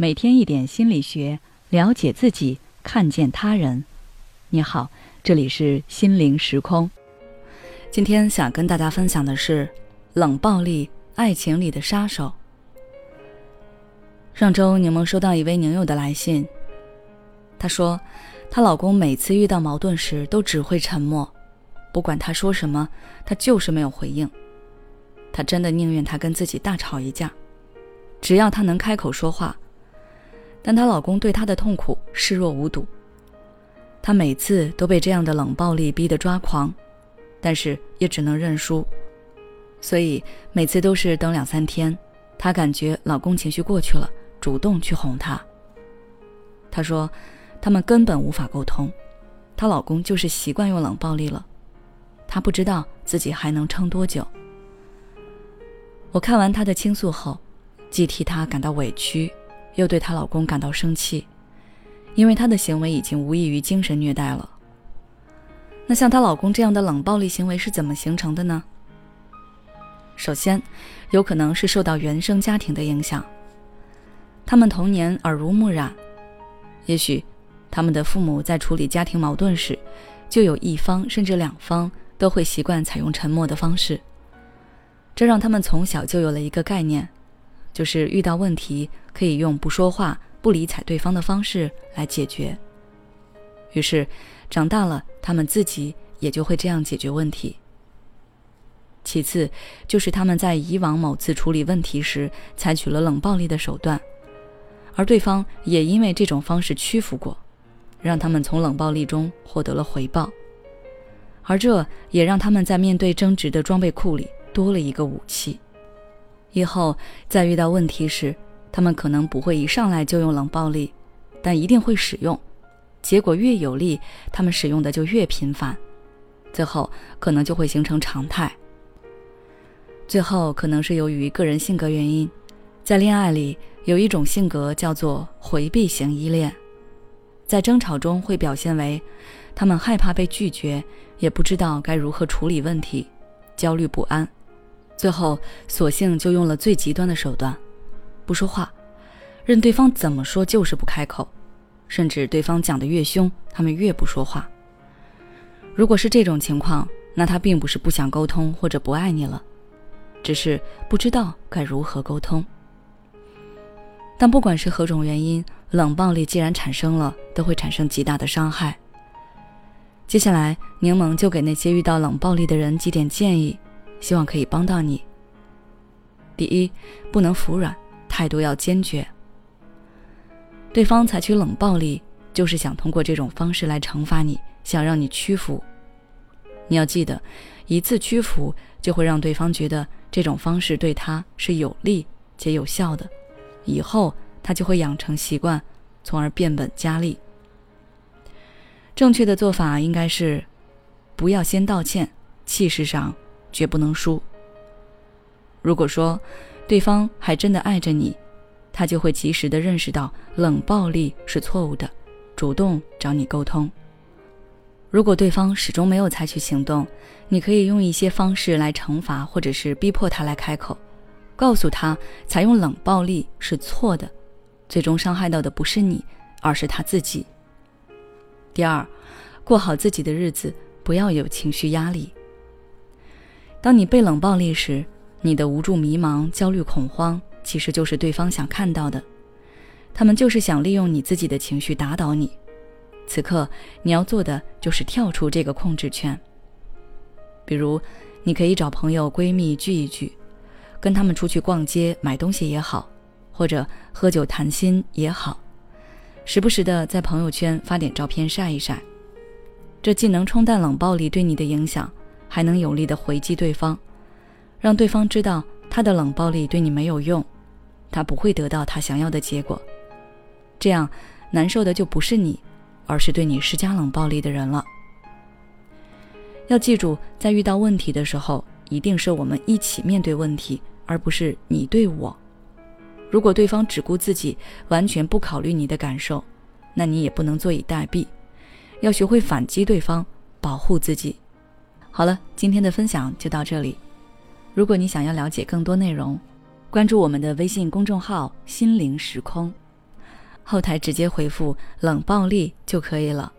每天一点心理学，了解自己，看见他人。你好，这里是心灵时空。今天想跟大家分享的是冷暴力，爱情里的杀手。上周柠檬收到一位女友的来信，她说，她老公每次遇到矛盾时都只会沉默，不管她说什么，他就是没有回应。她真的宁愿他跟自己大吵一架，只要他能开口说话。但她老公对她的痛苦视若无睹，她每次都被这样的冷暴力逼得抓狂，但是也只能认输，所以每次都是等两三天，她感觉老公情绪过去了，主动去哄她。她说，他们根本无法沟通，她老公就是习惯用冷暴力了，她不知道自己还能撑多久。我看完她的倾诉后，既替她感到委屈。又对她老公感到生气，因为她的行为已经无异于精神虐待了。那像她老公这样的冷暴力行为是怎么形成的呢？首先，有可能是受到原生家庭的影响。他们童年耳濡目染，也许他们的父母在处理家庭矛盾时，就有一方甚至两方都会习惯采用沉默的方式，这让他们从小就有了一个概念。就是遇到问题可以用不说话、不理睬对方的方式来解决。于是，长大了，他们自己也就会这样解决问题。其次，就是他们在以往某次处理问题时采取了冷暴力的手段，而对方也因为这种方式屈服过，让他们从冷暴力中获得了回报，而这也让他们在面对争执的装备库里多了一个武器。以后在遇到问题时，他们可能不会一上来就用冷暴力，但一定会使用。结果越有利，他们使用的就越频繁，最后可能就会形成常态。最后可能是由于个人性格原因，在恋爱里有一种性格叫做回避型依恋，在争吵中会表现为他们害怕被拒绝，也不知道该如何处理问题，焦虑不安。最后，索性就用了最极端的手段，不说话，任对方怎么说就是不开口，甚至对方讲的越凶，他们越不说话。如果是这种情况，那他并不是不想沟通或者不爱你了，只是不知道该如何沟通。但不管是何种原因，冷暴力既然产生了，都会产生极大的伤害。接下来，柠檬就给那些遇到冷暴力的人几点建议。希望可以帮到你。第一，不能服软，态度要坚决。对方采取冷暴力，就是想通过这种方式来惩罚你，想让你屈服。你要记得，一次屈服就会让对方觉得这种方式对他是有利且有效的，以后他就会养成习惯，从而变本加厉。正确的做法应该是，不要先道歉，气势上。绝不能输。如果说对方还真的爱着你，他就会及时的认识到冷暴力是错误的，主动找你沟通。如果对方始终没有采取行动，你可以用一些方式来惩罚，或者是逼迫他来开口，告诉他采用冷暴力是错的，最终伤害到的不是你，而是他自己。第二，过好自己的日子，不要有情绪压力。当你被冷暴力时，你的无助、迷茫、焦虑、恐慌，其实就是对方想看到的。他们就是想利用你自己的情绪打倒你。此刻你要做的就是跳出这个控制圈。比如，你可以找朋友、闺蜜聚一聚，跟他们出去逛街、买东西也好，或者喝酒谈心也好，时不时的在朋友圈发点照片晒一晒。这既能冲淡冷暴力对你的影响。还能有力的回击对方，让对方知道他的冷暴力对你没有用，他不会得到他想要的结果。这样难受的就不是你，而是对你施加冷暴力的人了。要记住，在遇到问题的时候，一定是我们一起面对问题，而不是你对我。如果对方只顾自己，完全不考虑你的感受，那你也不能坐以待毙，要学会反击对方，保护自己。好了，今天的分享就到这里。如果你想要了解更多内容，关注我们的微信公众号“心灵时空”，后台直接回复“冷暴力”就可以了。